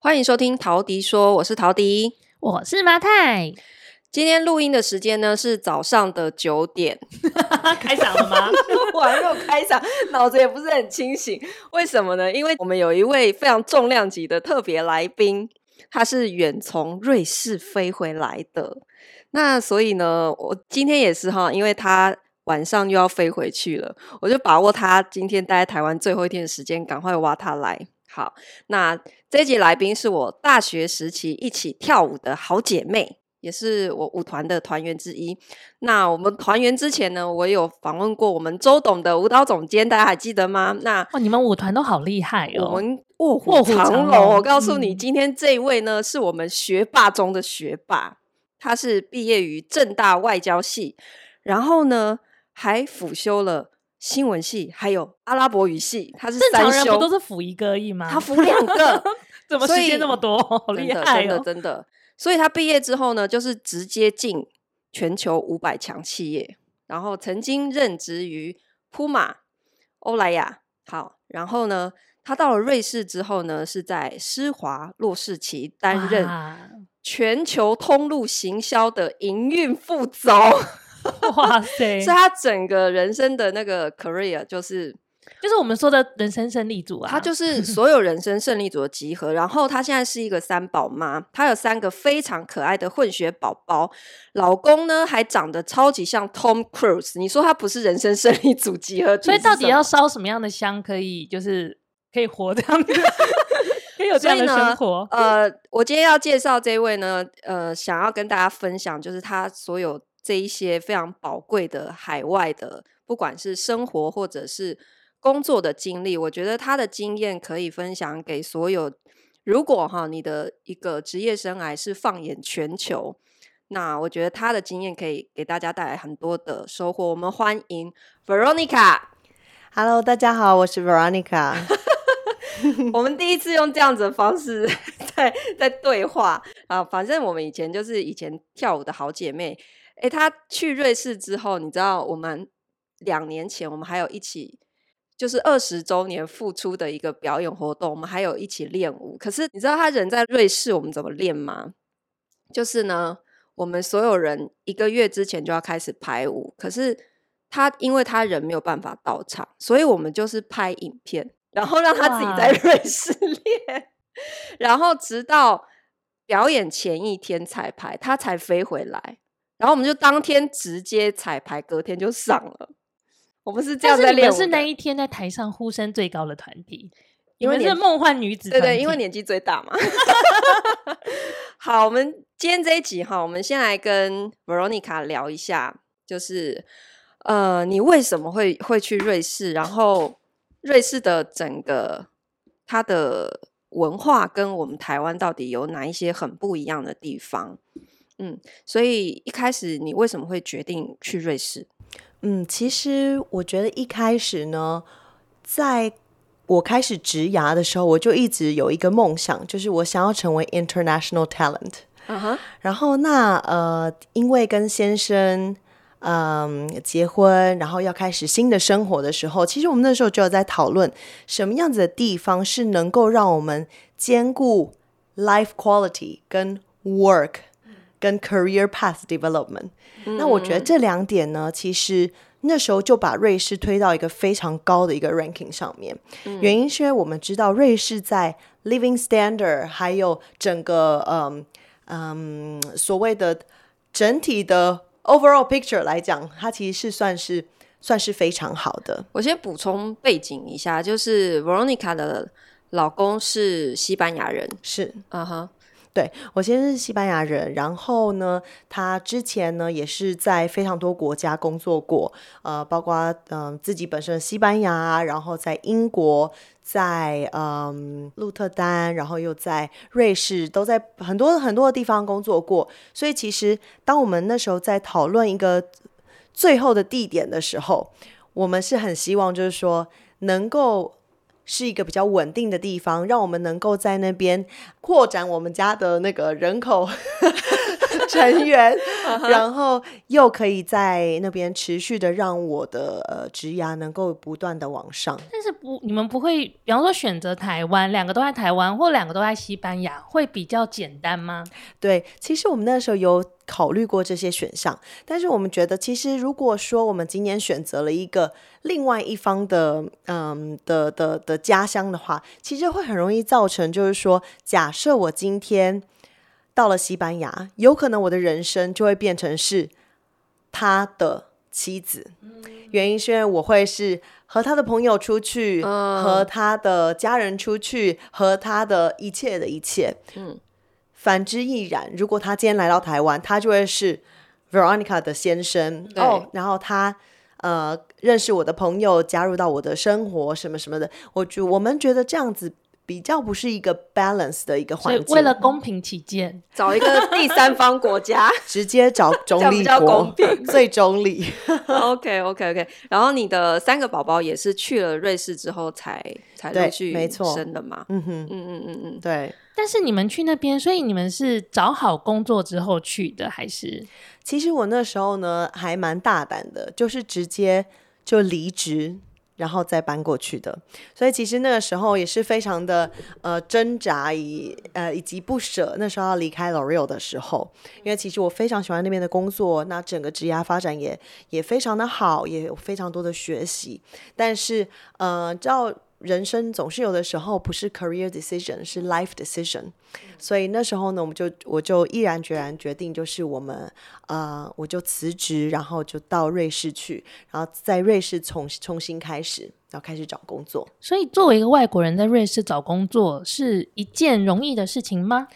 欢迎收听陶迪说，我是陶迪，我是马太。今天录音的时间呢是早上的九点，开嗓了吗？我还没有开嗓，脑子也不是很清醒。为什么呢？因为我们有一位非常重量级的特别来宾，他是远从瑞士飞回来的。那所以呢，我今天也是哈，因为他晚上又要飞回去了，我就把握他今天待在台湾最后一天的时间，赶快挖他来。好，那这一集来宾是我大学时期一起跳舞的好姐妹，也是我舞团的团员之一。那我们团员之前呢，我有访问过我们周董的舞蹈总监，大家还记得吗？那哦，你们舞团都好厉害哦，我们卧虎藏龙。我告诉你，今天这一位呢，是我们学霸中的学霸，他是毕业于正大外交系，然后呢，还辅修了。新闻系还有阿拉伯语系，他是三修，正常人不都是辅一个而已吗？他辅两个，怎么时间那么多？好厉害哦，真的真的。所以他毕业之后呢，就是直接进全球五百强企业，然后曾经任职于铺马、欧莱雅。好，然后呢，他到了瑞士之后呢，是在施华洛世奇担任全球通路行销的营运副总。哇塞！所以他整个人生的那个 career 就是，就是我们说的人生胜利组啊。他就是所有人生胜利组的集合。然后他现在是一个三宝妈，他有三个非常可爱的混血宝宝，老公呢还长得超级像 Tom Cruise。你说他不是人生胜利组集合？所以到底要烧什么样的香可以，就是可以活这样子，可以有这样的生活？呃，我今天要介绍这位呢，呃，想要跟大家分享，就是他所有。这一些非常宝贵的海外的，不管是生活或者是工作的经历，我觉得他的经验可以分享给所有。如果哈你的一个职业生涯是放眼全球，那我觉得他的经验可以给大家带来很多的收获。我们欢迎 Veronica。Hello，大家好，我是 Veronica。我们第一次用这样子的方式 在在对话啊，反正我们以前就是以前跳舞的好姐妹。诶，她去瑞士之后，你知道我们两年前我们还有一起，就是二十周年复出的一个表演活动，我们还有一起练舞。可是你知道他人在瑞士，我们怎么练吗？就是呢，我们所有人一个月之前就要开始排舞，可是他因为他人没有办法到场，所以我们就是拍影片，然后让他自己在瑞士练，然后直到表演前一天彩排，他才飞回来。然后我们就当天直接彩排，隔天就上了。我们是这样在练。你们是那一天在台上呼声最高的团体，因为是梦幻女子。对对，因为年纪最大嘛。好，我们今天这一集哈，我们先来跟 Veronica 聊一下，就是呃，你为什么会会去瑞士？然后瑞士的整个它的文化跟我们台湾到底有哪一些很不一样的地方？嗯，所以一开始你为什么会决定去瑞士？嗯，其实我觉得一开始呢，在我开始植牙的时候，我就一直有一个梦想，就是我想要成为 international talent。嗯哼。然后那呃，因为跟先生嗯结婚，然后要开始新的生活的时候，其实我们那时候就有在讨论什么样子的地方是能够让我们兼顾 life quality 跟 work。跟 career path development，嗯，那我觉得这两点呢，其实那时候就把瑞士推到一个非常高的一个 ranking 上面。嗯，原因是因为我们知道瑞士在 living standard 还有整个嗯嗯所谓的整体的 overall picture 来讲，它其实是算是算是非常好的。我先补充背景一下，就是 Veronica 的老公是西班牙人，是，嗯哼。对，我先是西班牙人，然后呢，他之前呢也是在非常多国家工作过，呃，包括嗯、自己本身的西班牙，然后在英国，在嗯鹿特丹，然后又在瑞士，都在很多很多的地方工作过。所以其实当我们那时候在讨论一个最后的地点的时候，我们是很希望就是说能够是一个比较稳定的地方，让我们能够在那边扩展我们家的那个人口。成员，然后又可以在那边持续的让我的呃职涯能够不断的往上。但是不，你们不会，比方说选择台湾，两个都在台湾，或两个都在西班牙，会比较简单吗？对，其实我们那时候有考虑过这些选项，但是我们觉得，其实如果说我们今年选择了一个另外一方的，嗯的的的家乡的话，其实会很容易造成，就是说，假设我今天。到了西班牙，有可能我的人生就会变成是他的妻子。原因是因为我会是和他的朋友出去，嗯、和他的家人出去，和他的一切的一切。嗯，反之亦然。如果他今天来到台湾，他就会是 Veronica 的先生。哦，oh, 然后他呃认识我的朋友，加入到我的生活，什么什么的。我就我们觉得这样子。比较不是一个 balance 的一个环境，为了公平起见，找一个第三方国家，直接找中立国，公平最中立。OK OK OK。然后你的三个宝宝也是去了瑞士之后才才陆续生的嘛？嗯哼，嗯嗯嗯嗯，对。但是你们去那边，所以你们是找好工作之后去的，还是？其实我那时候呢还蛮大胆的，就是直接就离职。然后再搬过去的，所以其实那个时候也是非常的呃挣扎以呃以及不舍。那时候要离开 L'Oreal 的时候，因为其实我非常喜欢那边的工作，那整个职涯发展也也非常的好，也有非常多的学习。但是呃，照人生总是有的时候不是 career decision，是 life decision。所以那时候呢，我们就我就毅然决然决定，就是我们呃，我就辞职，然后就到瑞士去，然后在瑞士重重新开始，然后开始找工作。所以作为一个外国人在瑞士找工作是一件容易的事情吗？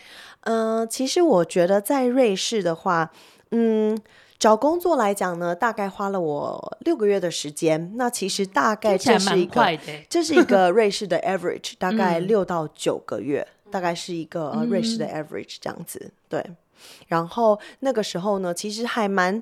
嗯、呃，其实我觉得在瑞士的话，嗯。找工作来讲呢，大概花了我六个月的时间。那其实大概这是一个，这是一个瑞士的 average，大概六到九个月，嗯、大概是一个呃瑞士的 average 这样子。嗯、对，然后那个时候呢，其实还蛮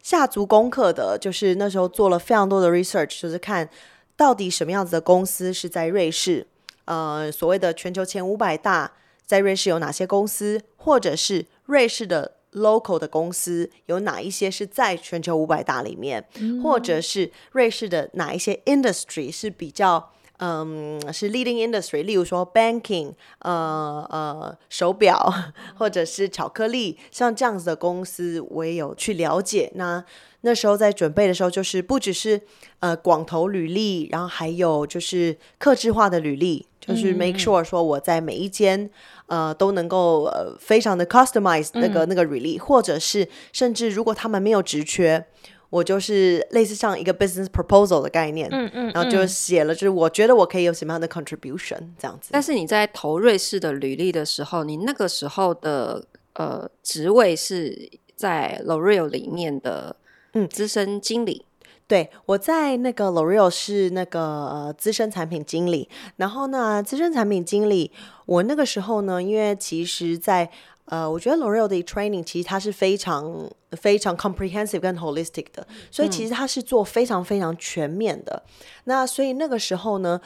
下足功课的，就是那时候做了非常多的 research，就是看到底什么样子的公司是在瑞士，呃，所谓的全球前五百大，在瑞士有哪些公司，或者是瑞士的。Local 的公司有哪一些是在全球五百大里面，嗯、或者是瑞士的哪一些 industry 是比较嗯是 leading industry，例如说 banking，呃呃手表 或者是巧克力，像这样子的公司我也有去了解。那那时候在准备的时候，就是不只是呃广投履历，然后还有就是客制化的履历，就是 make sure 说我在每一间。呃，都能够呃，非常的 customize 那个、嗯、那个 release，或者是甚至如果他们没有职缺，我就是类似像一个 business proposal 的概念，嗯嗯，嗯然后就写了，就是我觉得我可以有什么样的 contribution 这样子。但是你在投瑞士的履历的时候，你那个时候的呃职位是在 L'Oreal 里面的嗯资深经理。对，我在那个 L'Oreal 是那个呃资深产品经理，然后呢，资深产品经理，我那个时候呢，因为其实在，在呃，我觉得 L'Oreal 的 training 其实它是非常非常 comprehensive 跟 holistic 的，所以其实它是做非常非常全面的。嗯、那所以那个时候呢，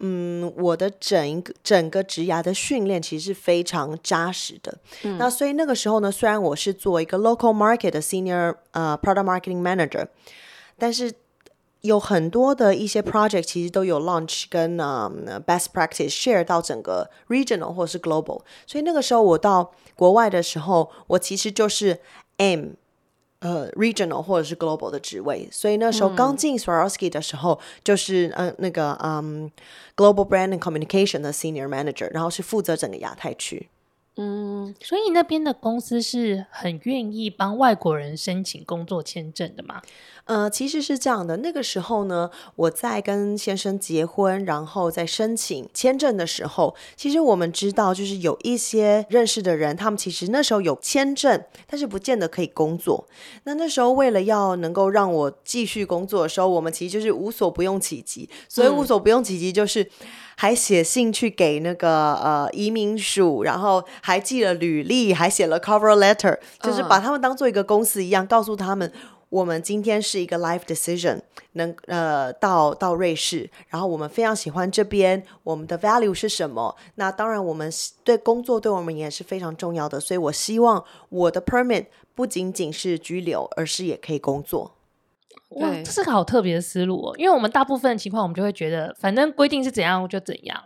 嗯，我的整个整个职涯的训练其实是非常扎实的。嗯、那所以那个时候呢，虽然我是做一个 local market 的 senior 呃 product marketing manager。但是有很多的一些 project 其实都有 launch 跟呃、um, best practice share 到整个 regional 或是 global，所以那个时候我到国外的时候，我其实就是 aim 呃 regional 或者是 global 的职位，所以那时候刚进 Swarovski 的时候，就是呃那个嗯、um, global brand and communication 的 senior manager，然后是负责整个亚太区。嗯，所以那边的公司是很愿意帮外国人申请工作签证的吗？呃，其实是这样的。那个时候呢，我在跟先生结婚，然后在申请签证的时候，其实我们知道，就是有一些认识的人，他们其实那时候有签证，但是不见得可以工作。那那时候为了要能够让我继续工作的时候，我们其实就是无所不用其极。所以无所不用其极就是。嗯还写信去给那个呃移民署，然后还寄了履历，还写了 cover letter，就是把他们当做一个公司一样，告诉他们我们今天是一个 life decision，能呃到到瑞士，然后我们非常喜欢这边，我们的 value 是什么？那当然，我们对工作对我们也是非常重要的，所以我希望我的 permit 不仅仅是居留，而是也可以工作。哇，这是个好特别的思路哦，因为我们大部分的情况，我们就会觉得，反正规定是怎样就怎样。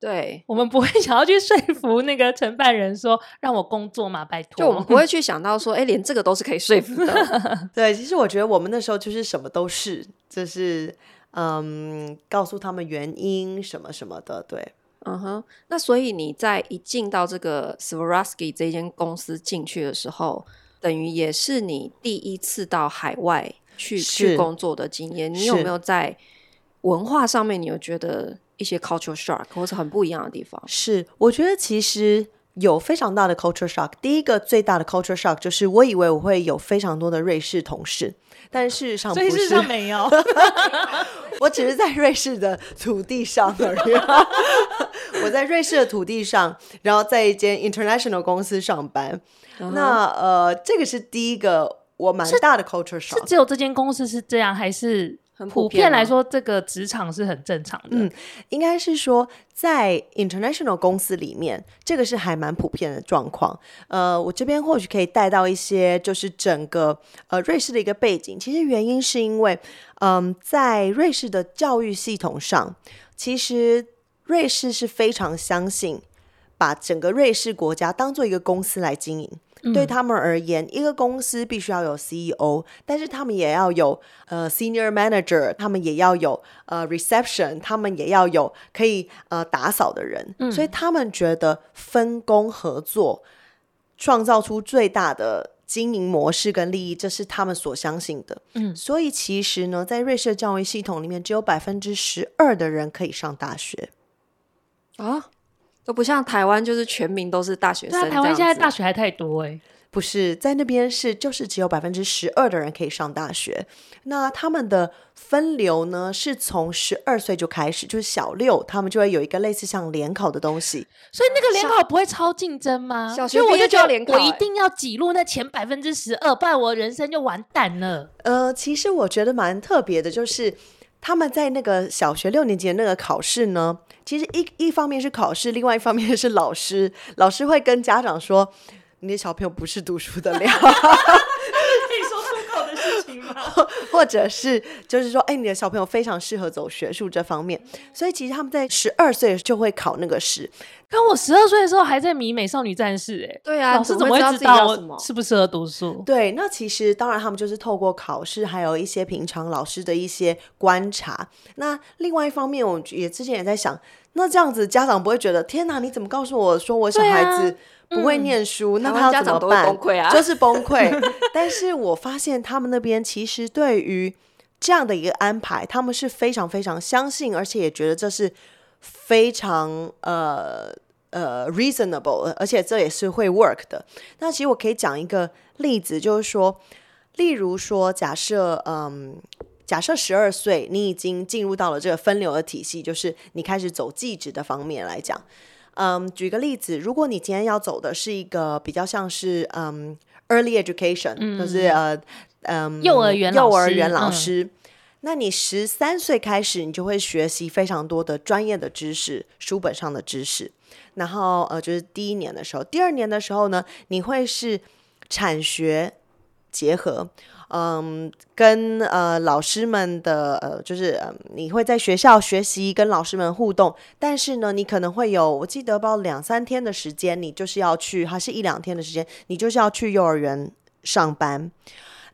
对，我们不会 想要去说服那个承办人说让我工作嘛，拜托。就我们不会去想到说，哎，连这个都是可以说服的。对，其实我觉得我们那时候就是什么都是，就是嗯，告诉他们原因什么什么的。对，嗯哼。那所以你在一进到这个 Swarovski 这间公司进去的时候，等于也是你第一次到海外去去工作的经验。你有没有在文化上面，你有觉得？一些 cultural shock 或是很不一样的地方，是我觉得其实有非常大的 cultural shock。第一个最大的 cultural shock 就是我以为我会有非常多的瑞士同事，但事实上不是，事实上没有。我只是在瑞士的土地上而已。我在瑞士的土地上，然后在一间 international 公司上班。Uh -huh. 那呃，这个是第一个我蛮大的 shock。是只有这间公司是这样，还是？很普遍，普遍来说，这个职场是很正常的。嗯，应该是说，在 international 公司里面，这个是还蛮普遍的状况。呃，我这边或许可以带到一些，就是整个呃瑞士的一个背景。其实原因是因为，嗯、呃，在瑞士的教育系统上，其实瑞士是非常相信把整个瑞士国家当做一个公司来经营。对他们而言，一个公司必须要有 CEO，但是他们也要有呃 Senior Manager，他们也要有呃 Reception，他们也要有可以呃打扫的人。嗯，所以他们觉得分工合作，创造出最大的经营模式跟利益，这是他们所相信的。嗯，所以其实呢，在瑞士的教育系统里面，只有百分之十二的人可以上大学啊。都不像台湾，就是全民都是大学生。台湾现在大学还太多哎、欸，不是在那边是就是只有百分之十二的人可以上大学。那他们的分流呢，是从十二岁就开始，就是小六，他们就会有一个类似像联考的东西。所以那个联考不会超竞争吗？小学我就叫联考，我一定要挤入那前百分之十二，不然我人生就完蛋了。呃，其实我觉得蛮特别的，就是他们在那个小学六年级的那个考试呢。其实一一方面是考试，另外一方面是老师。老师会跟家长说：“你的小朋友不是读书的料。” 情吗？或者是就是说，哎，你的小朋友非常适合走学术这方面。所以其实他们在十二岁就会考那个试。跟我十二岁的时候还在迷《美少女战士》哎，对啊，老师怎么会知道我适不适合读书？对，那其实当然他们就是透过考试，还有一些平常老师的一些观察。那另外一方面，我也之前也在想，那这样子家长不会觉得天哪？你怎么告诉我说我小孩子不会念书？那他要怎么办？崩溃啊，就是崩溃。但是我发现他们那边其实对于这样的一个安排，他们是非常非常相信，而且也觉得这是非常呃呃 reasonable，而且这也是会 work 的。那其实我可以讲一个例子，就是说，例如说，假设嗯。假设十二岁，你已经进入到了这个分流的体系，就是你开始走技职的方面来讲。嗯，举个例子，如果你今天要走的是一个比较像是嗯 early education，嗯，就是呃嗯幼儿园幼儿园老师，嗯，那你十三岁开始，你就会学习非常多的专业的知识，书本上的知识。然后呃，就是第一年的时候，第二年的时候呢，你会是产学结合。嗯，跟呃老师们的呃，就是，你会在学校学习，跟老师们互动，但是呢，你可能会有，我记得包两三天的时间，你就是要去，还是一两天的时间，你就是要去幼儿园上班。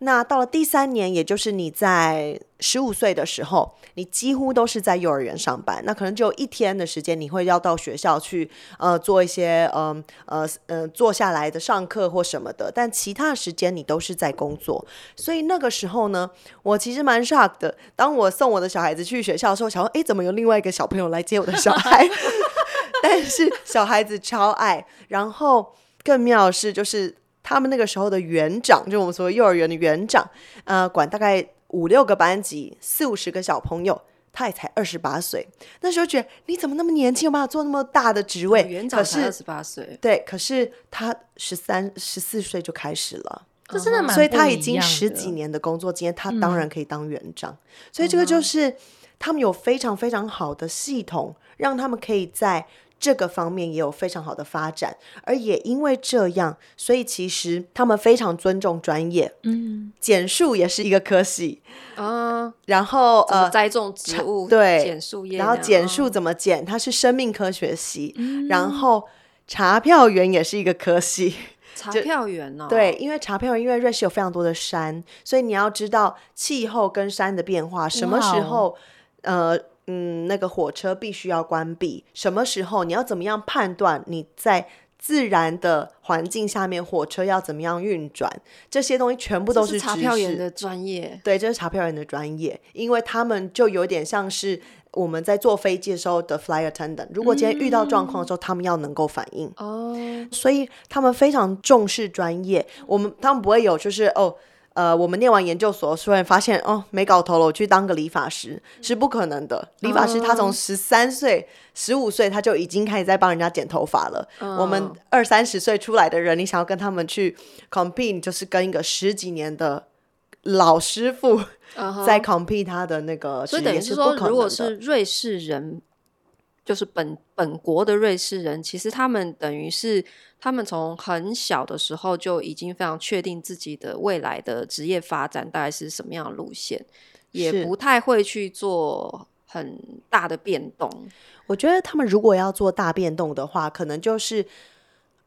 那到了第三年，也就是你在十五岁的时候，你几乎都是在幼儿园上班。那可能只有一天的时间，你会要到学校去，呃，做一些，嗯，呃，呃，呃，坐下来的上课或什么的。但其他的时间你都是在工作。所以那个时候呢，我其实蛮 shock 的。当我送我的小孩子去学校的时候，想说，哎，怎么有另外一个小朋友来接我的小孩？但是小孩子超爱。然后更妙的是，就是。他们那个时候的园长，就我们所谓幼儿园的园长，呃，管大概五六个班级，四五十个小朋友，他也才二十八岁。那时候觉得你怎么那么年轻，有办法做那么大的职位？园长才二十八岁，对，可是他十三、十四岁就开始了。这真的蛮，所以他已经十几年的工作经验，他当然可以当园长。所以这个就是他们有非常非常好的系统，让他们可以在。这个方面也有非常好的发展，而也因为这样，所以其实他们非常尊重专业。嗯，减树也是一个科系啊。然后呃，栽种植物对，然后减树怎么减？它是生命科学系。然后查票员也是一个科系。查票员哦，对，因为查票员，因为瑞士有非常多的山，所以你要知道气候跟山的变化，什么时候呃。嗯，那个火车必须要关闭。什么时候？你要怎么样判断你在自然的环境下面火车要怎么样运转？这些东西全部都是，是查票员的专业。对，这是查票员的专业，因为他们就有点像是我们在坐飞机的时候的 flight attendant。如果今天遇到状况的时候，嗯、他们要能够反应。哦，所以他们非常重视专业。我们他们不会有就是哦。呃，我们念完研究所，突然发现哦，没搞头了，我去当个理发师是不可能的。理发师他从十三岁、十五岁他就已经开始在帮人家剪头发了。我们二三十岁出来的人，你想要跟他们去 compete，就是跟一个十几年的老师傅在 compete 他的那个，所以等于是说，如果是瑞士人。就是本本国的瑞士人，其实他们等于是他们从很小的时候就已经非常确定自己的未来的职业发展大概是什么样的路线，也不太会去做很大的变动。我觉得他们如果要做大变动的话，可能就是。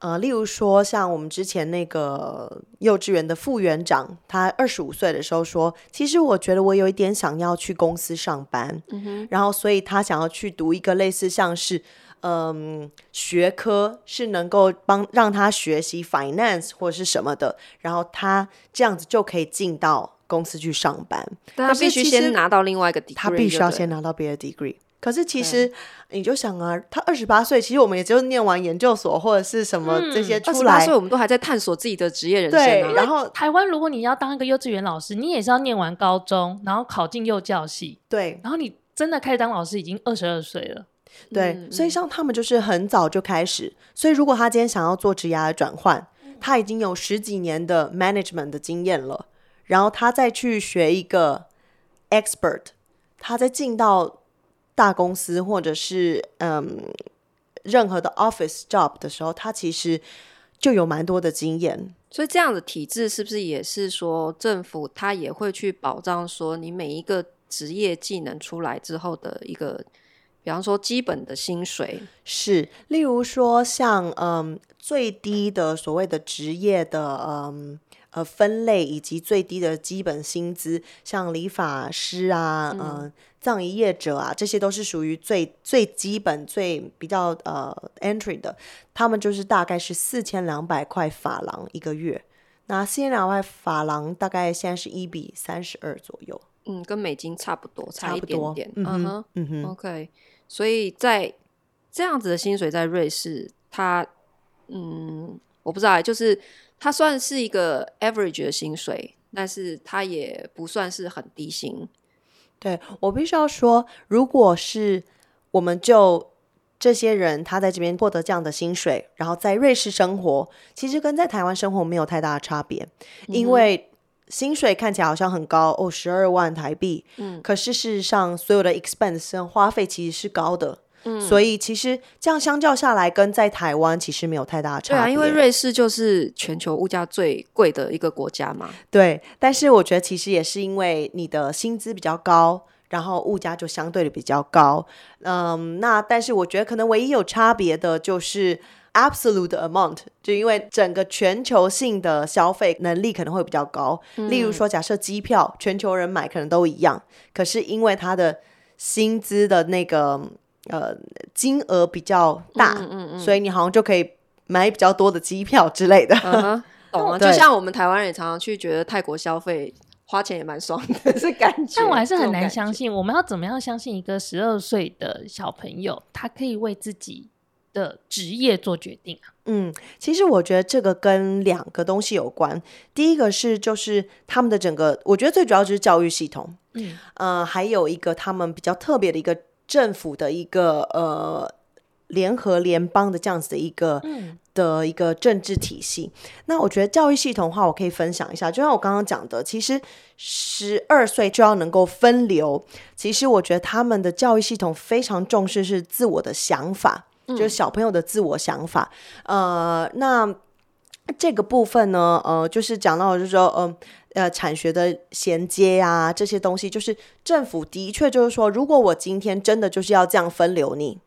呃，例如说，像我们之前那个幼稚园的副园长，他二十五岁的时候说：“其实我觉得我有一点想要去公司上班，嗯哼，然后所以他想要去读一个类似像是嗯学科，是能够帮让他学习 finance 或者是什么的，然后他这样子就可以进到公司去上班。但他必须先拿到另外一个 degree，他必须要先拿到别的 degree。”可是其实你就想啊，他二十八岁，其实我们也就念完研究所或者是什么这些出来，所以我们都还在探索自己的职业人生啊。对，然后台湾如果你要当一个幼稚园老师，你也是要念完高中，然后考进幼教系。对，然后你真的开始当老师已经二十二岁了。对，嗯，所以像他们就是很早就开始。所以如果他今天想要做职涯的转换，他已经有十几年的 management 的经验了，然后他再去学一个 expert，他再进到。大公司或者是嗯任何的 office job 的时候，他其实就有蛮多的经验。所以这样的体制是不是也是说政府他也会去保障说你每一个职业技能出来之后的一个，比方说基本的薪水是，例如说像嗯最低的所谓的职业的嗯。呃，分类以及最低的基本薪资，像理发师啊，嗯、呃，葬仪业者啊，这些都是属于最最基本、最比较呃 entry 的。他们就是大概是四千两百块法郎一个月。那四千两百块法郎大概现在是一比三十二左右。嗯，跟美金差不多，差一点点。嗯哼，嗯哼。OK，所以在这样子的薪水在瑞士，它嗯，我不知道，就是。它算是一个 average 的薪水，但是它也不算是很低薪。对，我必须要说，如果是我们就这些人，他在这边获得这样的薪水，然后在瑞士生活，其实跟在台湾生活没有太大的差别，嗯、因为薪水看起来好像很高哦，十二万台币，嗯，可是事实上所有的 expense 花费其实是高的。嗯，所以其实这样相较下来，跟在台湾其实没有太大的差别。对啊，因为瑞士就是全球物价最贵的一个国家嘛。对，但是我觉得其实也是因为你的薪资比较高，然后物价就相对的比较高。嗯，那但是我觉得可能唯一有差别的就是 absolute amount，就因为整个全球性的消费能力可能会比较高。嗯，例如说，假设机票全球人买可能都一样，可是因为他的薪资的那个。呃，金额比较大，嗯嗯嗯，所以你好像就可以买比较多的机票之类的。Uh-huh, 懂吗，就像我们台湾人也常常去觉得泰国消费花钱也蛮爽的，是感觉。但我还是很难相信，我们要怎么样相信一个十二岁的小朋友，他可以为自己的职业做决定啊？嗯，其实我觉得这个跟两个东西有关。第一个是就是他们的整个，我觉得最主要就是教育系统。嗯，呃，还有一个他们比较特别的一个。政府的一个呃联合联邦的这样子的一个、嗯、的一个政治体系。那我觉得教育系统的话，我可以分享一下，就像我刚刚讲的，其实十二岁就要能够分流。其实我觉得他们的教育系统非常重视是自我的想法，嗯、就是小朋友的自我想法。呃，那这个部分呢，呃，就是讲到就是说，嗯、呃，呃，产学的衔接啊，这些东西，就是政府的确就是说，如果我今天真的就是要这样分流你。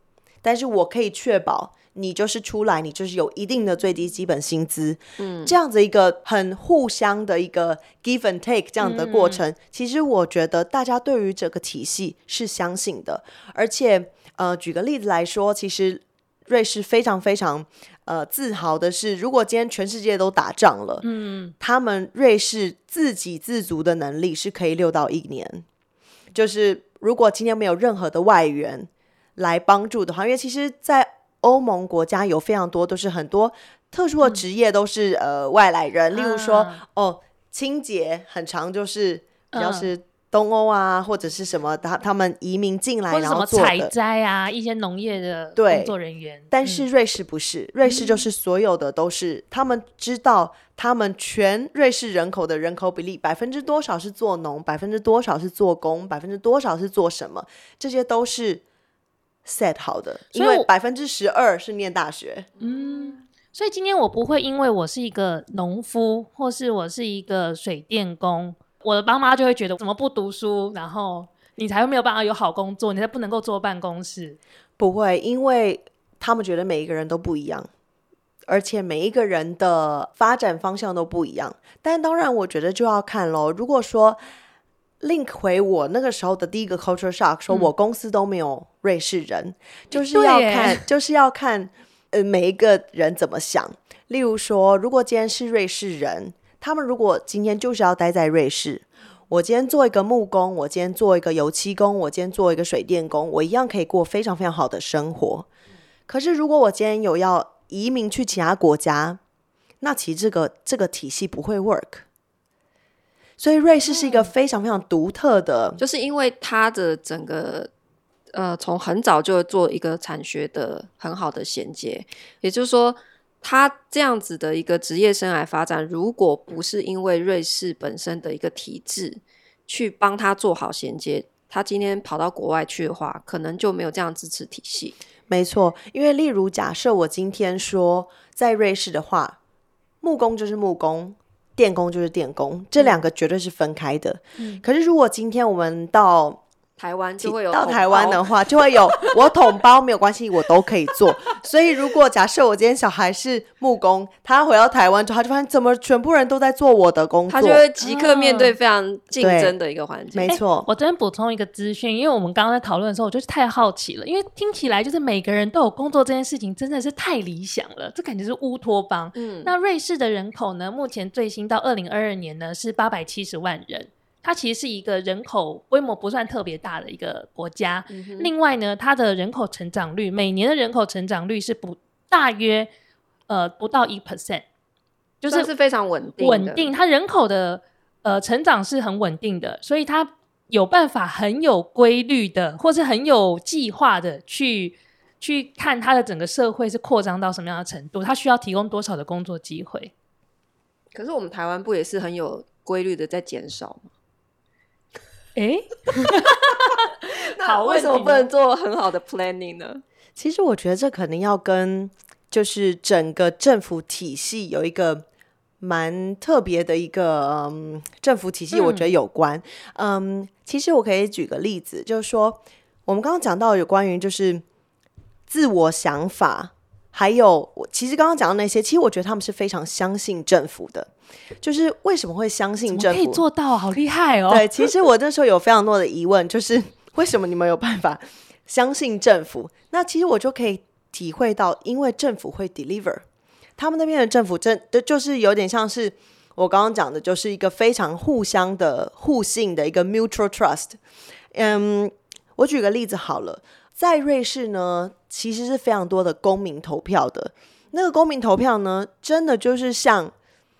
但是我可以确保你就是出来，你就是有一定的最低基本薪资，嗯，这样子一个很互相的一个 give and take 这样的过程，嗯、其实我觉得大家对于这个体系是相信的，而且呃，举个例子来说，其实瑞士非常非常呃自豪的是，如果今天全世界都打仗了，嗯，他们瑞士自给自足的能力是可以六到一年，就是如果今天没有任何的外援。来帮助的话，因为其实，在欧盟国家有非常多都是很多特殊的职业都是、嗯、呃外来人，例如说、啊、哦清洁很长就是比较是东欧啊、嗯、或者是什么他他们移民进来然后做采摘啊一些农业的工作人员，但是瑞士不是，瑞士就是所有的都是、嗯、他们知道他们全瑞士人口的人口比例百分之多少是做农，百分之多少是做工，百分之多少是做什么，这些都是。set 好的，因为百分之十二是念大学。嗯，所以今天我不会因为我是一个农夫，或是我是一个水电工，我的爸妈就会觉得怎么不读书，然后你才会没有办法有好工作，你才不能够坐办公室。不会，因为他们觉得每一个人都不一样，而且每一个人的发展方向都不一样。但当然，我觉得就要看喽。如果说 link 回我那个时候的第一个 culture shock，说我公司都没有瑞士人，嗯、就是要看，就是要看，呃，每一个人怎么想。例如说，如果今天是瑞士人，他们如果今天就是要待在瑞士，我今天做一个木工，我今天做一个油漆工，我今天做一个水电工，我一样可以过非常非常好的生活。可是如果我今天有要移民去其他国家，那其实这个这个体系不会 work。所以瑞士是一个非常非常独特的，就是因为它的整个呃，从很早就做一个产学的很好的衔接，也就是说，他这样子的一个职业生涯发展，如果不是因为瑞士本身的一个体制去帮他做好衔接，他今天跑到国外去的话，可能就没有这样支持体系。没错，因为例如假设我今天说在瑞士的话，木工就是木工。电工就是电工，这两个绝对是分开的。嗯，可是如果今天我们到台湾就会有到台湾的话，就会有 我统包没有关系，我都可以做。所以如果假设我今天小孩是木工，他回到台湾之后，他就发现怎么全部人都在做我的工作，他就会即刻面对非常竞争的一个环境。没错，我这边补充一个资讯，因为我们刚刚在讨论的时候，我就是太好奇了，因为听起来就是每个人都有工作这件事情真的是太理想了，这感觉是乌托邦。嗯，那瑞士的人口呢，目前最新到二零二二年呢是八百七十万人。它其实是一个人口规模不算特别大的一个国家。嗯、另外呢，它的人口成长率每年的人口成长率是不大约呃不到一 percent，就是是非常稳定。稳定，它人口的呃成长是很稳定的，所以它有办法很有规律的，或是很有计划的去去看它的整个社会是扩张到什么样的程度，它需要提供多少的工作机会。可是我们台湾不也是很有规律的在减少吗？哎，好，为什么不能做很好的 planning 呢？其实我觉得这可能要跟就是整个政府体系有一个蛮特别的一个、嗯、政府体系，我觉得有关。嗯，嗯，其实我可以举个例子，就是说我们刚刚讲到有关于就是自我想法。还有，我其实刚刚讲的那些，其实我觉得他们是非常相信政府的。就是为什么会相信政府？可以做到，好厉害哦！对，其实我那时候有非常多的疑问，就是为什么你们有办法相信政府？那其实我就可以体会到，因为政府会 deliver，他们那边的政府真的就是有点像是我刚刚讲的，就是一个非常互相的互信的一个 mutual trust。嗯，我举个例子好了。在瑞士呢，其实是非常多的公民投票的。那个公民投票呢，真的就是像，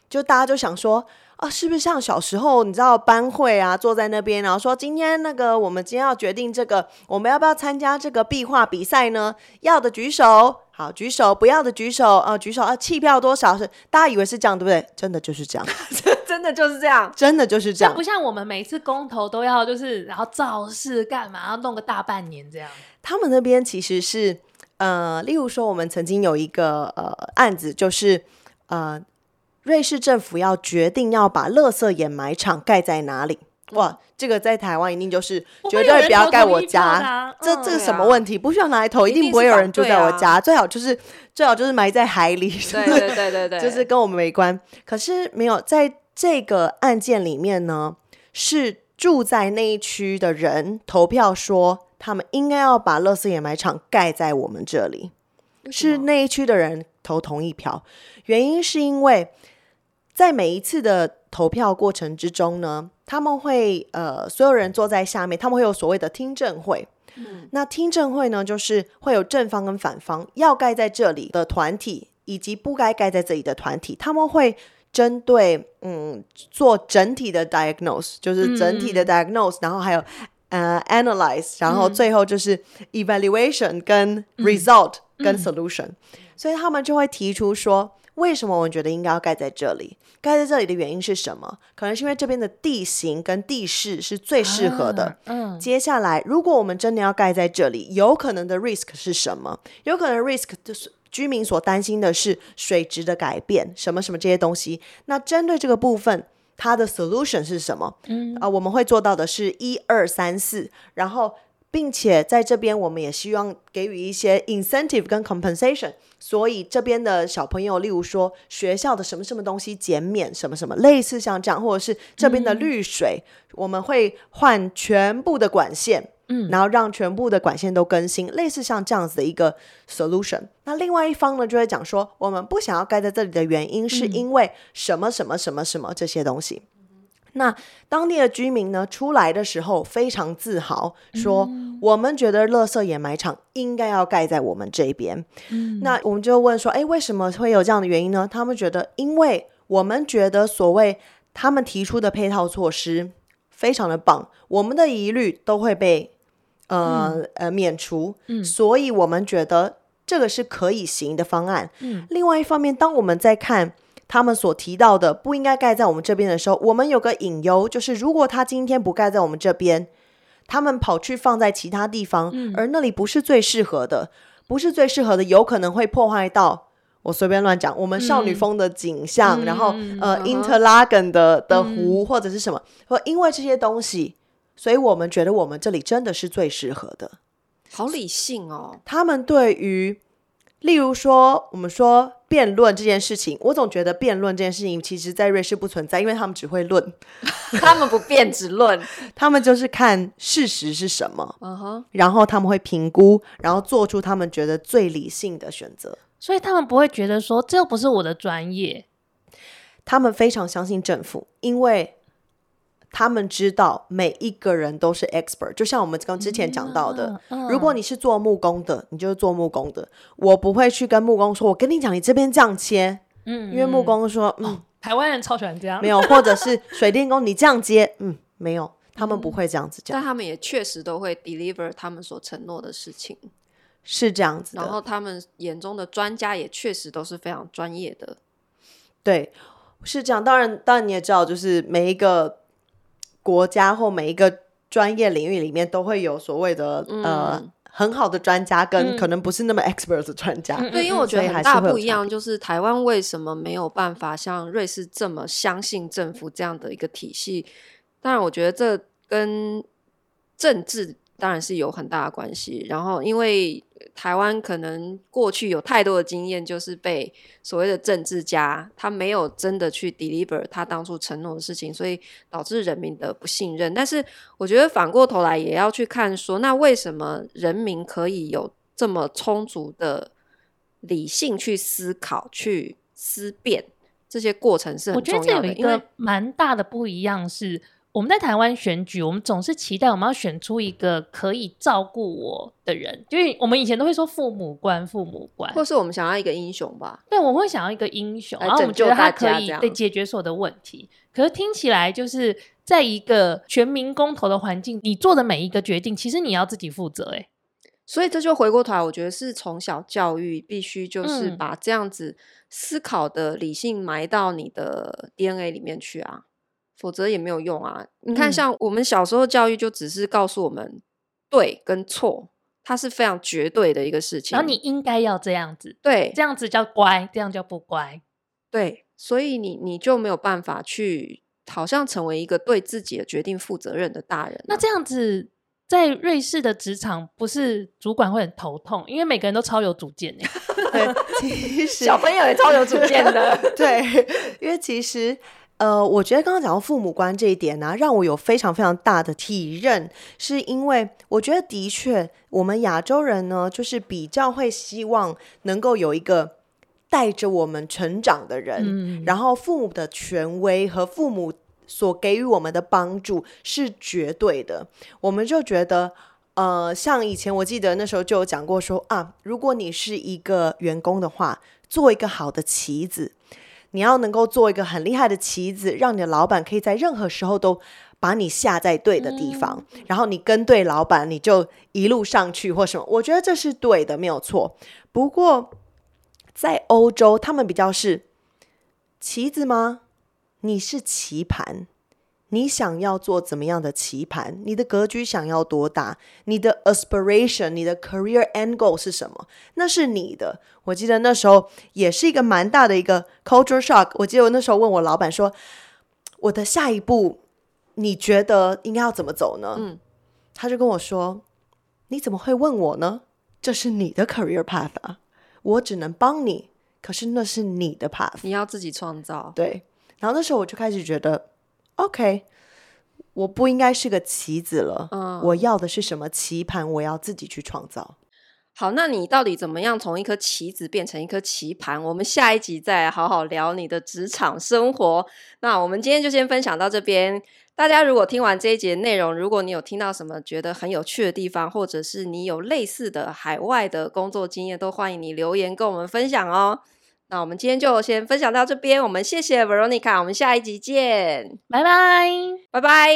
就大家就想说，啊，是不是像小时候你知道班会啊，坐在那边，然后说今天那个我们今天要决定这个，我们要不要参加这个壁画比赛呢？要的举手，好举手，不要的举手啊，举手啊，弃票多少是？大家以为是这样对不对？真的就是这样，真的就是这样，真的就是这样，不像我们每次公投都要就是然后造势干嘛，要弄个大半年这样。他们那边其实是呃，例如说我们曾经有一个呃案子，就是呃。瑞士政府要决定要把垃圾掩埋场盖在哪里？哇，这个在台湾一定就是绝对不要盖我家，啊、这这是什么问题？不需要拿来投，一定不会有人住在我家。啊、最好就是最好就是埋在海里，对对对对对，就是跟我们没关。可是没有在这个案件里面呢，是住在那一区的人投票说，他们应该要把垃圾掩埋场盖在我们这里，是那一区的人投同意票，原因是因为。在每一次的投票过程之中呢，他们会呃，所有人坐在下面，他们会有所谓的听证会。嗯，那听证会呢，就是会有正方跟反方，要盖在这里的团体，以及不该盖在这里的团体，他们会针对嗯做整体的 diagnose，就是整体的 diagnose，嗯，然后还有呃 analyze，然后最后就是 evaluation 跟 result，嗯，跟 solution，嗯，所以他们就会提出说。为什么我们觉得应该要盖在这里？盖在这里的原因是什么？可能是因为这边的地形跟地势是最适合的。啊、嗯，接下来，如果我们真的要盖在这里，有可能的 risk 是什么？有可能 risk 就是居民所担心的是水质的改变，什么什么这些东西。那针对这个部分，它的 solution 是什么？嗯啊、呃，我们会做到的是一二三四，然后。并且在这边，我们也希望给予一些 incentive 跟 compensation。所以这边的小朋友，例如说学校的什么什么东西减免，什么什么类似像这样，或者是这边的绿水，嗯、我们会换全部的管线，嗯，然后让全部的管线都更新，类似像这样子的一个 solution。那另外一方呢，就会讲说，我们不想要盖在这里的原因，是因为什么什么什么什么这些东西。那当地的居民呢，出来的时候非常自豪，说：“嗯、我们觉得垃圾掩埋场应该要盖在我们这边。嗯”那我们就问说：“哎，为什么会有这样的原因呢？”他们觉得，因为我们觉得所谓他们提出的配套措施非常的棒，我们的疑虑都会被呃、嗯、呃免除，嗯、所以我们觉得这个是可以行的方案。嗯、另外一方面，当我们在看。他们所提到的不应该盖在我们这边的时候，我们有个隐忧，就是如果他今天不盖在我们这边，他们跑去放在其他地方，嗯、而那里不是最适合的，不是最适合的，有可能会破坏到我随便乱讲，我们少女峰的景象，嗯、然后、嗯、呃、嗯、Interlaken 的的湖、嗯、或者是什么，或因为这些东西，所以我们觉得我们这里真的是最适合的。好理性哦，他们对于。例如说，我们说辩论这件事情，我总觉得辩论这件事情，其实在瑞士不存在，因为他们只会论，他们不辩只论，他们就是看事实是什么，uh huh. 然后他们会评估，然后做出他们觉得最理性的选择，所以他们不会觉得说这又不是我的专业，他们非常相信政府，因为。他们知道每一个人都是 expert，就像我们刚之前讲到的，如果你是做木工的，你就是做木工的。我不会去跟木工说，我跟你讲，你这边这样切，嗯，因为木工说，嗯，哦、台湾人超喜欢这样，没有，或者是水电工，你这样接，嗯，没有，他们不会这样子讲。但他们也确实都会 deliver 他们所承诺的事情，是这样子。然后他们眼中的专家也确实都是非常专业的，对，是这样。当然，当然你也知道，就是每一个。国家或每一个专业领域里面都会有所谓的、嗯、呃很好的专家，跟可能不是那么 expert 的专家。对，因为我觉得很大不一样，就是台湾为什么没有办法像瑞士这么相信政府这样的一个体系？当然，我觉得这跟政治当然是有很大的关系。然后，因为台湾可能过去有太多的经验，就是被所谓的政治家，他没有真的去 deliver 他当初承诺的事情，所以导致人民的不信任。但是我觉得反过头来也要去看说，那为什么人民可以有这么充足的理性去思考、去思辨这些过程是很重要的。我觉得这有一个蛮大的不一样是。我们在台湾选举，我们总是期待我们要选出一个可以照顾我的人，就是我们以前都会说父母官，父母官，或是我们想要一个英雄吧？对，我们会想要一个英雄，然后我们觉得他可以对解决所有的问题。可是听起来就是在一个全民公投的环境，你做的每一个决定，其实你要自己负责。哎，所以这就回过头来，我觉得是从小教育必须就是把这样子思考的理性埋到你的 DNA 里面去啊。否则也没有用啊！你看，像我们小时候教育就只是告诉我们对跟错，它是非常绝对的一个事情。然后你应该要这样子，对，这样子叫乖，这样叫不乖，对。所以你你就没有办法去，好像成为一个对自己的决定负责任的大人啊。那这样子，在瑞士的职场，不是主管会很头痛，因为每个人都超有主见其实小朋友也超有主见的。对，因为其实。呃，我觉得刚刚讲到父母官这一点呢、啊，让我有非常非常大的体认，是因为我觉得的确，我们亚洲人呢，就是比较会希望能够有一个带着我们成长的人，嗯、然后父母的权威和父母所给予我们的帮助是绝对的，我们就觉得，呃，像以前我记得那时候就有讲过说啊，如果你是一个员工的话，做一个好的棋子。你要能够做一个很厉害的棋子，让你的老板可以在任何时候都把你下在对的地方，嗯、然后你跟对老板，你就一路上去或什么。我觉得这是对的，没有错。不过在欧洲，他们比较是棋子吗？你是棋盘。你想要做怎么样的棋盘？你的格局想要多大？你的 aspiration，你的 career end goal 是什么？那是你的。我记得那时候也是一个蛮大的一个 culture shock。我记得我那时候问我老板说：“我的下一步，你觉得应该要怎么走呢？”嗯，他就跟我说：“你怎么会问我呢？这是你的 career path 啊，我只能帮你。可是那是你的 path，你要自己创造。”对。然后那时候我就开始觉得。OK，我不应该是个棋子了。嗯，我要的是什么棋盘？我要自己去创造。好，那你到底怎么样从一颗棋子变成一颗棋盘？我们下一集再好好聊你的职场生活。那我们今天就先分享到这边。大家如果听完这一集的内容，如果你有听到什么觉得很有趣的地方，或者是你有类似的海外的工作经验，都欢迎你留言跟我们分享哦。那我们今天就先分享到这边，我们谢谢 Veronica，我们下一集见，拜拜，拜拜。